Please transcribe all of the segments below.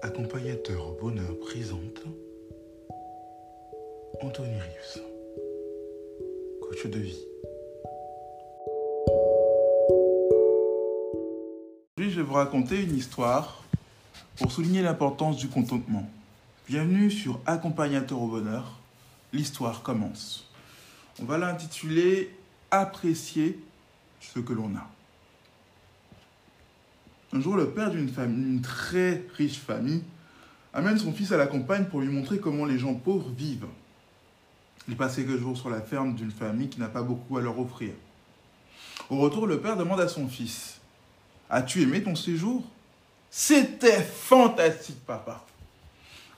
Accompagnateur au bonheur présente Anthony Rius, coach de vie. Aujourd'hui, je vais vous raconter une histoire pour souligner l'importance du contentement. Bienvenue sur Accompagnateur au bonheur. L'histoire commence. On va l'intituler Apprécier ce que l'on a. Un jour, le père d'une très riche famille, amène son fils à la campagne pour lui montrer comment les gens pauvres vivent. Il passe quelques jours sur la ferme d'une famille qui n'a pas beaucoup à leur offrir. Au retour, le père demande à son fils As-tu aimé ton séjour? C'était fantastique, papa.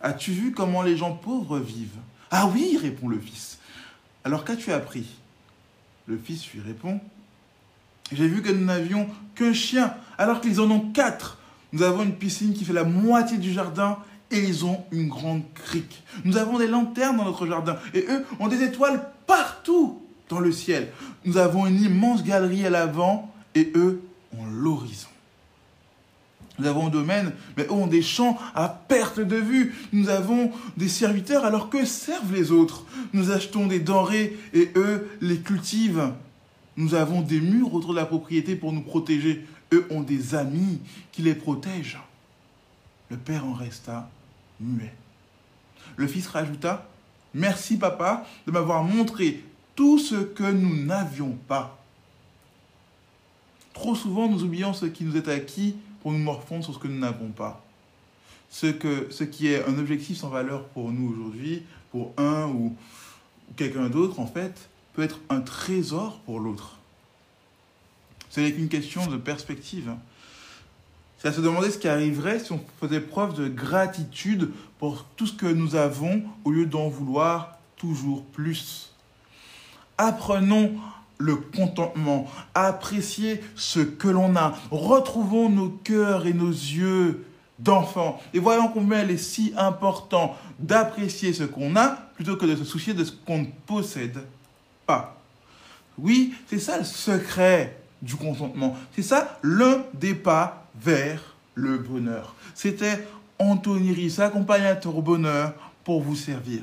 As-tu vu comment les gens pauvres vivent? Ah oui, répond le fils. Alors qu'as-tu appris? Le fils lui répond j'ai vu que nous n'avions qu'un chien, alors qu'ils en ont quatre. Nous avons une piscine qui fait la moitié du jardin et ils ont une grande crique. Nous avons des lanternes dans notre jardin et eux ont des étoiles partout dans le ciel. Nous avons une immense galerie à l'avant et eux ont l'horizon. Nous avons un domaine, mais eux ont des champs à perte de vue. Nous avons des serviteurs alors que servent les autres. Nous achetons des denrées et eux les cultivent. Nous avons des murs autour de la propriété pour nous protéger. Eux ont des amis qui les protègent. Le père en resta muet. Le fils rajouta, Merci papa de m'avoir montré tout ce que nous n'avions pas. Trop souvent, nous oublions ce qui nous est acquis pour nous morfondre sur ce que nous n'avons pas. Ce, qui est un objectif sans valeur pour nous aujourd'hui, pour un ou quelqu'un d'autre, en fait, peut être un trésor pour l'autre. Ce n'est qu'une question de perspective. C'est à se demander ce qui arriverait si on faisait preuve de gratitude pour tout ce que nous avons au lieu d'en vouloir toujours plus. Apprenons le contentement, apprécier ce que l'on a. Retrouvons nos cœurs et nos yeux d'enfants et voyons combien il est si important d'apprécier ce qu'on a plutôt que de se soucier de ce qu'on ne oui, c'est ça le secret du consentement. C'est ça l'un des pas vers le bonheur. C'était Anthony accompagnateur au bonheur, pour vous servir.